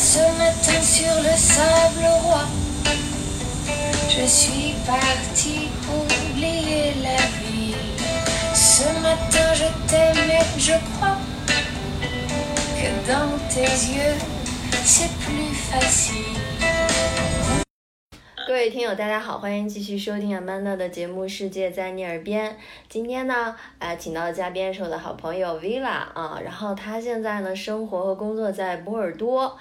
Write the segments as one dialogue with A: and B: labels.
A: ce matin sur le sable roi. Je suis parti oublier la ville. Ce matin je t'aime et je crois que dans tes yeux c'est plus facile.
B: 各位听友，大家好，欢迎继续收听 Amanda 的节目《世界在你耳边》。今天呢，呃，请到的嘉宾是我的好朋友 Villa 啊，然后他现在呢，生活和工作在波尔多，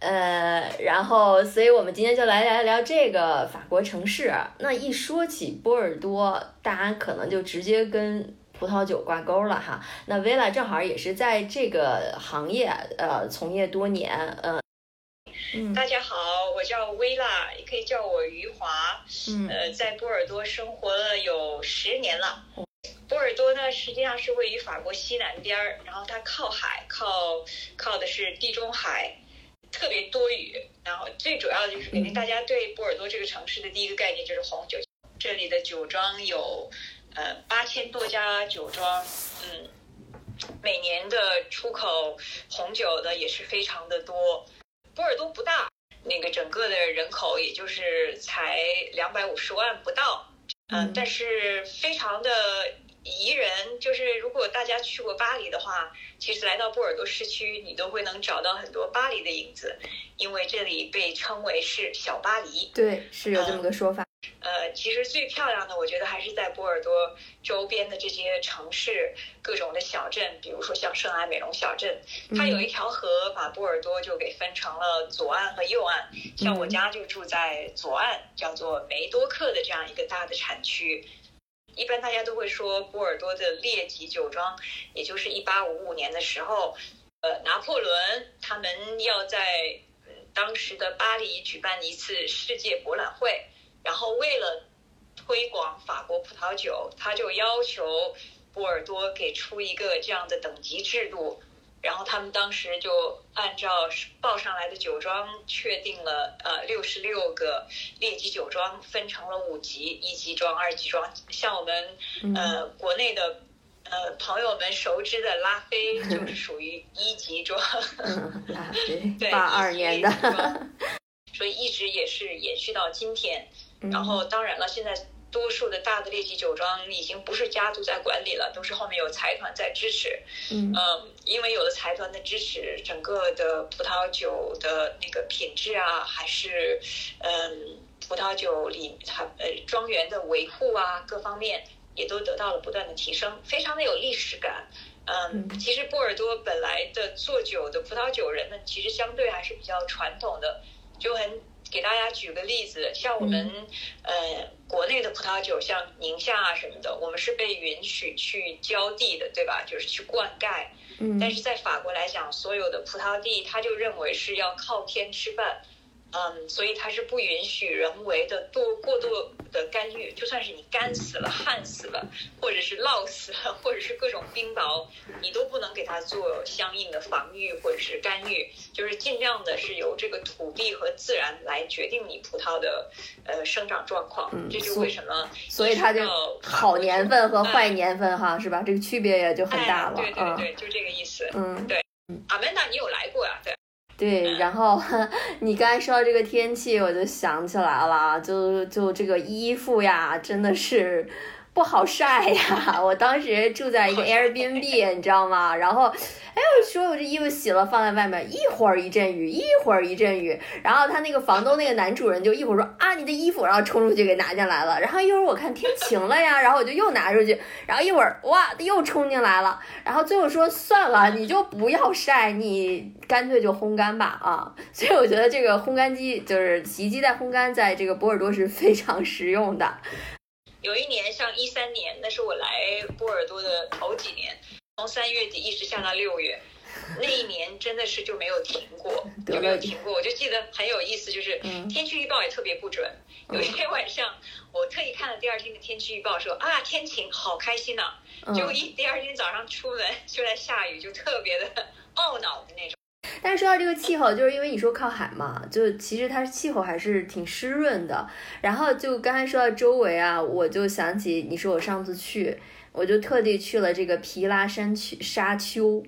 B: 呃，然后，所以我们今天就来聊一聊这个法国城市。那一说起波尔多，大家可能就直接跟葡萄酒挂钩了哈。那 Villa 正好也是在这个行业呃从业多年，呃。
C: 嗯，大家好，我叫薇拉，也可以叫我余华。
B: 嗯，
C: 呃，在波尔多生活了有十年了。波尔多呢，实际上是位于法国西南边儿，然后它靠海，靠靠的是地中海，特别多雨。然后最主要的就是肯定大家对波尔多这个城市的第一个概念就是红酒。这里的酒庄有呃八千多家酒庄，嗯，每年的出口红酒的也是非常的多。波尔多不大，那个整个的人口也就是才两百五十万不到，嗯，但是非常的宜人。就是如果大家去过巴黎的话，其实来到波尔多市区，你都会能找到很多巴黎的影子，因为这里被称为是小巴黎。
B: 对，是有这么个说法。
C: 呃，其实最漂亮的，我觉得还是在波尔多周边的这些城市，各种的小镇，比如说像圣埃美隆小镇，它有一条河把波尔多就给分成了左岸和右岸。像我家就住在左岸，叫做梅多克的这样一个大的产区。一般大家都会说波尔多的列级酒庄，也就是一八五五年的时候，呃，拿破仑他们要在当时的巴黎举办一次世界博览会。然后为了推广法国葡萄酒，他就要求波尔多给出一个这样的等级制度。然后他们当时就按照报上来的酒庄，确定了呃六十六个列级酒庄，分成了五级：一级庄、二级庄。像我们呃国内的呃朋友们熟知的拉菲，就是属于一级庄。
B: 拉菲，八二年的，
C: 所以一直也是延续到今天。然后，当然了，现在多数的大的列级酒庄已经不是家族在管理了，都是后面有财团在支持。
B: 嗯，
C: 因为有了财团的支持，整个的葡萄酒的那个品质啊，还是嗯，葡萄酒里它呃庄园的维护啊，各方面也都得到了不断的提升，非常的有历史感。嗯，其实波尔多本来的做酒的葡萄酒人们，其实相对还是比较传统的，就很。给大家举个例子，像我们呃国内的葡萄酒，像宁夏啊什么的，我们是被允许去浇地的，对吧？就是去灌溉。
B: 嗯。
C: 但是在法国来讲，所有的葡萄地，他就认为是要靠天吃饭。嗯，所以它是不允许人为的多过度的干预，就算是你干死了、旱死了，或者是涝死了，或者是各种冰雹，你都不能给它做相应的防御或者是干预，就是尽量的是由这个土地和自然来决定你葡萄的呃生长状况。
B: 嗯，
C: 这就为什么
B: 所以它就好年份和坏年份哈，是吧？这个区别也就很大了。
C: 对对对，就这个意思。
B: 嗯，
C: 对。阿曼达，你有来过呀？对。
B: 对，然后你刚才说到这个天气，我就想起来了，就就这个衣服呀，真的是。不好晒呀！我当时住在一个 Airbnb，你知道吗？然后，哎，我说我这衣服洗了放在外面，一会儿一阵雨，一会儿一阵雨。然后他那个房东那个男主人就一会儿说啊你的衣服，然后冲出去给拿进来了。然后一会儿我看天晴了呀，然后我就又拿出去。然后一会儿哇又冲进来了。然后最后说算了，你就不要晒，你干脆就烘干吧啊。所以我觉得这个烘干机就是洗衣机带烘干，在这个波尔多是非常实用的。
C: 有一年，像一三年，那是我来波尔多的头几年，从三月底一直下到六月，那一年真的是就没有停过，就没有停过。我就记得很有意思，就是天气预报也特别不准。有一天晚上，我特意看了第二天的天气预报，说啊天晴，好开心呐。结果一第二天早上出门就在下雨，就特别的 懊恼的那种。
B: 但是说到这个气候，就是因为你说靠海嘛，就其实它气候还是挺湿润的。然后就刚才说到周围啊，我就想起你说我上次去，我就特地去了这个皮拉山区沙丘。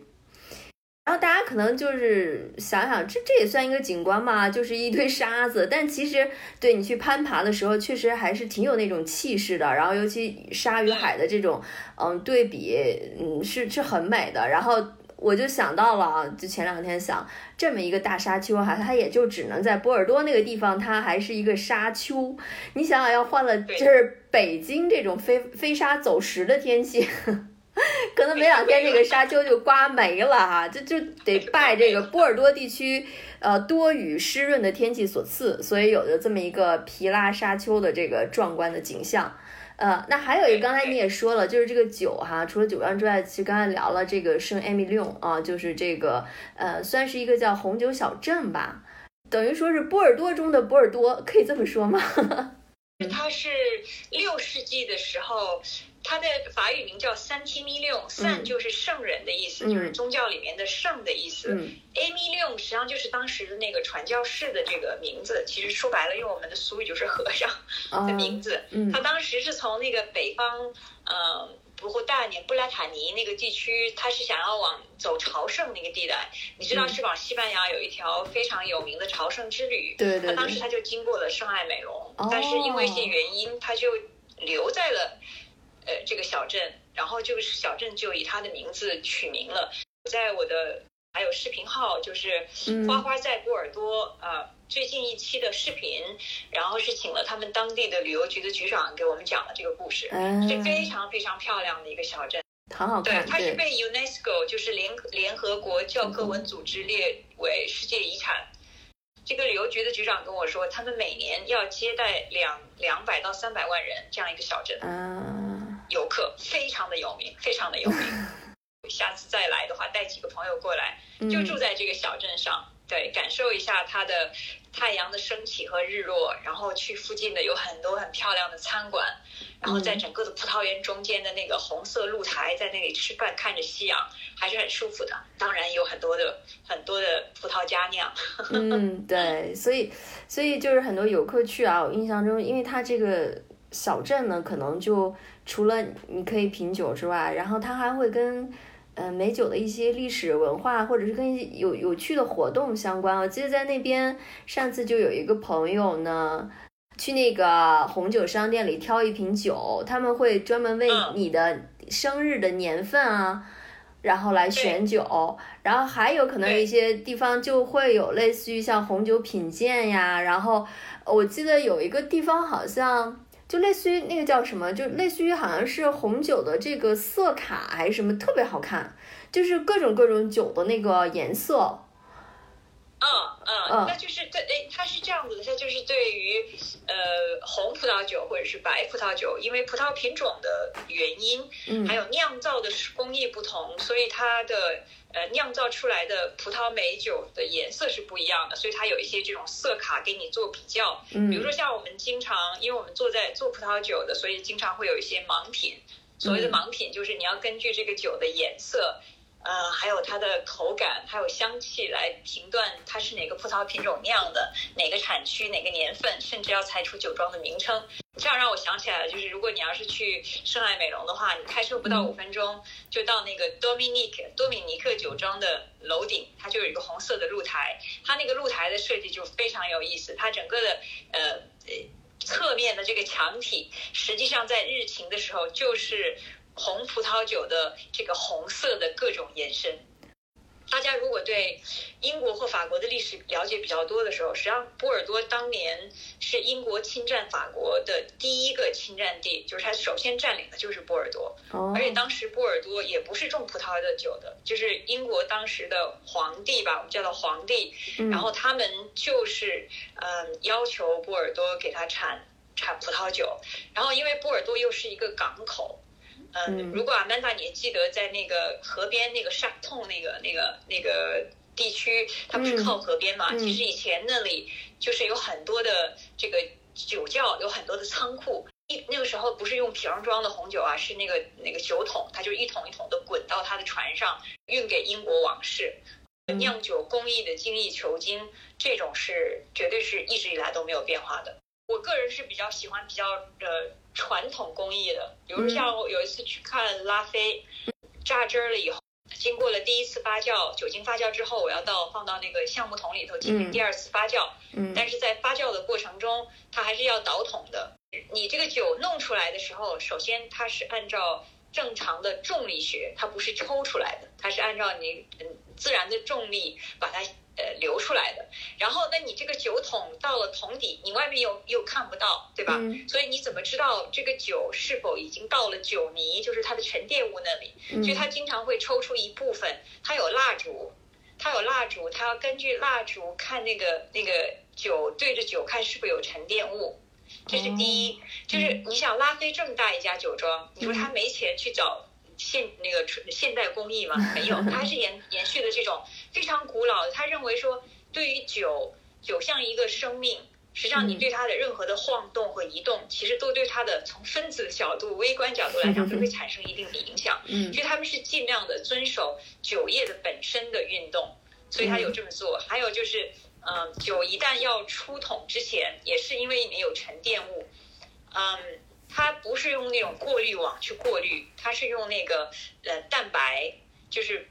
B: 然后大家可能就是想想，这这也算一个景观嘛，就是一堆沙子。但其实对你去攀爬的时候，确实还是挺有那种气势的。然后尤其沙与海的这种嗯对比，嗯是是很美的。然后我就想到了，就前两天想这么一个大沙丘哈，它也就只能在波尔多那个地方，它还是一个沙丘。你想想要换了，就是北京这种飞飞沙走石的天气。可能没两天这个沙丘就刮没了哈，就就得拜这个波尔多地区呃多雨湿润的天气所赐，所以有着这么一个皮拉沙丘的这个壮观的景象。呃，那还有一个刚才你也说了，就是这个酒哈，除了酒庄之外，其实刚才聊了这个圣艾米利翁啊，就是这个呃算是一个叫红酒小镇吧，等于说是波尔多中的波尔多，可以这么说吗？
C: 它是六世纪的时候。它的法语名叫 Saint Emilion，Saint 就是圣人的意思，就是宗教里面的圣的意思。Emilion 实际上就是当时的那个传教士的这个名字，其实说白了用我们的俗语就是和尚的名字。他当时是从那个北方，嗯，不过大年布拉塔尼那个地区，他是想要往走朝圣那个地带。你知道是往西班牙有一条非常有名的朝圣之旅。
B: 对对。
C: 他当时他就经过了圣爱美隆，但是因为一些原因，他就留在了。呃，这个小镇，然后这个小镇就以他的名字取名了。在我的还有视频号，就是花花在波尔多啊，最近一期的视频，然后是请了他们当地的旅游局的局长给我们讲了这个故事，嗯是非常非常漂亮的一个小镇，
B: 很好看。
C: 对，它是被 UNESCO 就是联联合国教科文组织列为世界遗产。这个旅游局的局长跟我说，他们每年要接待两两百到三百万人这样一个小镇。嗯游客非常的有名，非常的有名。下次再来的话，带几个朋友过来，就住在这个小镇上，对，感受一下它的太阳的升起和日落，然后去附近的有很多很漂亮的餐馆，然后在整个的葡萄园中间的那个红色露台，在那里吃饭，看着夕阳，还是很舒服的。当然有很多的很多的葡萄佳酿。
B: 嗯，对，所以所以就是很多游客去啊，我印象中，因为它这个小镇呢，可能就。除了你可以品酒之外，然后它还会跟，呃，美酒的一些历史文化，或者是跟有有趣的活动相关。我记得在那边上次就有一个朋友呢，去那个红酒商店里挑一瓶酒，他们会专门为你的生日的年份啊，然后来选酒。然后还有可能一些地方就会有类似于像红酒品鉴呀。然后我记得有一个地方好像。就类似于那个叫什么，就类似于好像是红酒的这个色卡还是什么，特别好看，就是各种各种酒的那个颜色。
C: 嗯嗯，那就是对，哎，它是这样子的，它就是对于呃红葡萄酒或者是白葡萄酒，因为葡萄品种的原因，嗯，还有酿造的工艺不同，所以它的。呃，酿造出来的葡萄美酒的颜色是不一样的，所以它有一些这种色卡给你做比较。嗯，比如说像我们经常，因为我们做在做葡萄酒的，所以经常会有一些盲品。所谓的盲品，就是你要根据这个酒的颜色。呃，还有它的口感，还有香气来评断它是哪个葡萄品种酿的，哪个产区，哪个年份，甚至要猜出酒庄的名称。这样让我想起来了，就是如果你要是去圣爱美容的话，你开车不到五分钟就到那个多米尼克多米尼克酒庄的楼顶，它就有一个红色的露台。它那个露台的设计就非常有意思，它整个的呃侧面的这个墙体，实际上在日晴的时候就是。红葡萄酒的这个红色的各种延伸，大家如果对英国或法国的历史了解比较多的时候，实际上波尔多当年是英国侵占法国的第一个侵占地，就是他首先占领的就是波尔多。而且当时波尔多也不是种葡萄的酒的，就是英国当时的皇帝吧，我们叫做皇帝，然后他们就是嗯要求波尔多给他产产葡萄酒，然后因为波尔多又是一个港口。嗯，如果阿曼达你记得在那个河边那个沙痛那个那个那个地区，它不是靠河边嘛？其实以前那里就是有很多的这个酒窖，有很多的仓库。一那个时候不是用瓶装的红酒啊，是那个那个酒桶，它就一桶一桶的滚到他的船上，运给英国王室。酿酒工艺的精益求精，这种是绝对是一直以来都没有变化的。我个人是比较喜欢比较呃。传统工艺的，比如像我有一次去看拉菲榨汁了以后，经过了第一次发酵，酒精发酵之后，我要到放到那个橡木桶里头进行第二次发酵。
B: 嗯，
C: 但是在发酵的过程中，它还是要倒桶的。你这个酒弄出来的时候，首先它是按照正常的重力学，它不是抽出来的，它是按照你嗯自然的重力把它呃流出来的。然后，那你这个酒桶到了桶底，你外面又又看不到，对吧？
B: 嗯
C: 所以你怎么知道这个酒是否已经到了酒泥，就是它的沉淀物那里？
B: 嗯
C: 所以它经常会抽出一部分，它有蜡烛，它有蜡烛，它要根据蜡烛看那个那个酒对着酒看是不是有沉淀物，这是第一。就是你想拉菲这么大一家酒庄，你说他没钱去找现那个纯现代工艺吗？没有，他还是延延续的这种非常古老的。他认为说，对于酒，酒像一个生命。实际上，你对它的任何的晃动和移动，其实都对它的从分子的角度、微观角度来讲，都会产生一定的影响。
B: 嗯
C: 所以他们是尽量的遵守酒液的本身的运动，所以他有这么做。还有就是，嗯、酒一旦要出桶之前，也是因为里面有沉淀物，嗯，它不是用那种过滤网去过滤，它是用那个呃蛋白，就是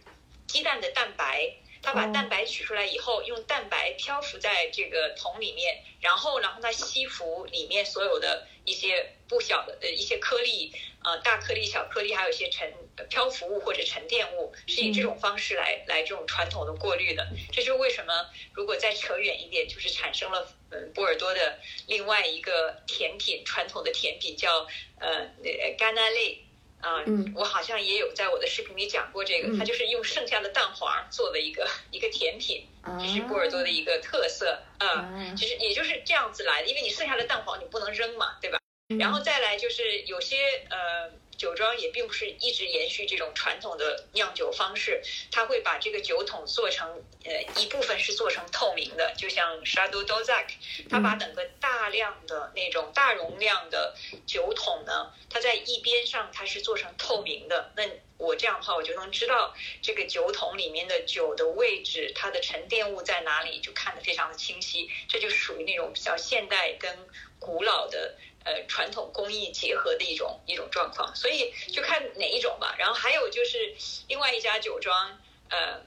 C: 鸡蛋的蛋白。它把
B: 哦
C: 蛋白取出来以后，用蛋白漂浮在这个桶里面，然后然后它吸附里面所有的一些不小的呃一些颗粒，呃大颗粒、小颗粒，还有一些沉呃漂浮物或者沉淀物，是以这种方式来来这种传统的过滤的。这就是为什么如果再扯远一点，就是产生了嗯波尔多的另外一个甜品，传统的甜品叫呃呃甘纳类。啊、
B: 嗯
C: 我好像也有在我的视频里讲过这个，
B: 嗯
C: 它就是用剩下的蛋黄做的一个一个甜品，
B: 啊
C: 这是波尔多的一个特色啊。
B: 啊
C: 就是也就是这样子来的，因为你剩下的蛋黄你不能扔嘛，对吧？
B: 嗯
C: 然后再来就是有些呃酒庄也并不是一直延续这种传统的酿酒方式，它会把这个酒桶做成呃一部分是做成透明的，就像 Shadow Dozak，它把整个大量的那种大容量的酒桶呢，它在一边上它是做成透明的，那我这样的话我就能知道这个酒桶里面的酒的位置，它的沉淀物在哪里，就看得非常的清晰，这就属于那种比较现代跟古老的。呃，传统工艺结合的一种一种状况，所以就看哪一种吧。然后还有就是另外一家酒庄，呃，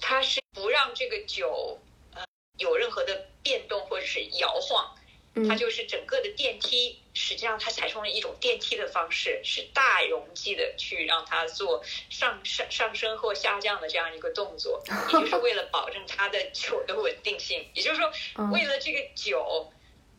C: 它是不让这个酒呃有任何的变动或者是摇晃，
B: 嗯
C: 它就是整个的电梯，实际上它采用了一种电梯的方式，是大容积的去让它做上上上升或下降的这样一个动作，也就是 为了保证它的酒的稳定性。也就是说，
B: 嗯
C: 为了这个酒，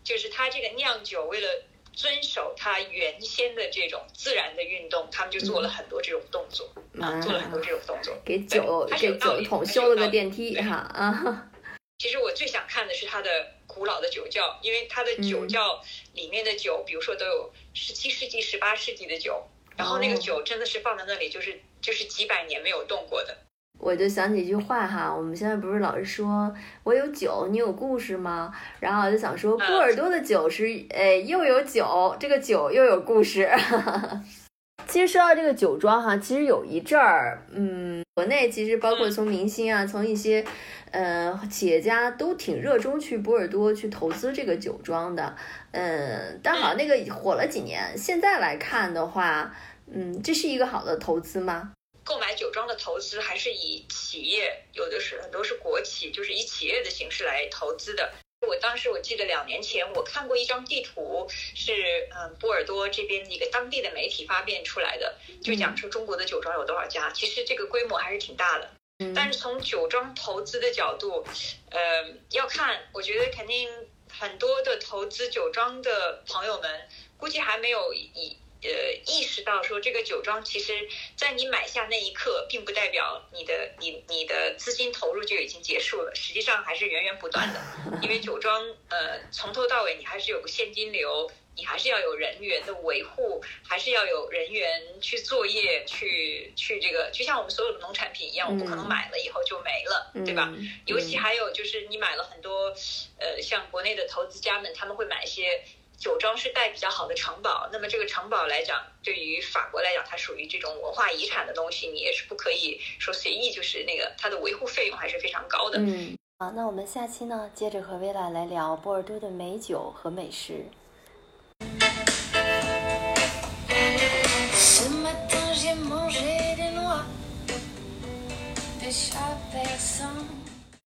C: 就是他这个酿酒，为了遵守他原先的这种自然的运动，他们就做了很多这种动作啊，做了很多这种动作。
B: 给酒给酒桶修了个电梯
C: 对
B: 哈啊，
C: 其实我最想看的是他的古老的酒窖，因为他的酒窖里面的酒，比如说都有十七世纪、十八世纪的酒，然后那个
B: 哦
C: 酒真的是放在那里，就是就是几百年没有动过的。
B: 我就想起一句话哈，我们现在不是老是说我有酒，你有故事吗？然后我就想说，波尔多的酒是，呃，又有酒，这个酒又有故事。其实说到这个酒庄哈，其实有一阵儿，嗯，国内其实包括从明星啊，从一些呃企业家都挺热衷去波尔多去投资这个酒庄的，嗯，但好像那个火了几年，现在来看的话，嗯，这是一个好的投资吗？
C: 购买酒庄的投资还是以企业，有的是很多是国企，就是以企业的形式来投资的。我当时我记得两年前我看过一张地图，是嗯波尔多这边一个当地的媒体发变出来的，就讲说中国的酒庄有多少家，其实这个规模还是挺大的。
B: 嗯
C: 但是从酒庄投资的角度，呃，要看，我觉得肯定很多的投资酒庄的朋友们，估计还没有以呃意识到说这个酒庄其实，在你买下那一刻，并不代表你的你你的资金投入就已经结束了，实际上还是源源不断的，因为酒庄呃从头到尾你还是有个现金流。你还是要有人员的维护，还是要有人员去作业，去去这个，就像我们所有的农产品一样，我不可能
B: 嗯
C: 买了以后就没了，对吧？
B: 嗯
C: 尤其还有就是你买了很多，呃，像国内的投资家们，他们会买一些酒庄是带比较好的城堡。那么这个城堡来讲，对于法国来讲，它属于这种文化遗产的东西，你也是不可以说随意，就是那个它的维护费用还是非常高的。
B: 嗯。
D: 好，那我们下期呢，接着和薇拉来聊波尔多的美酒和美食。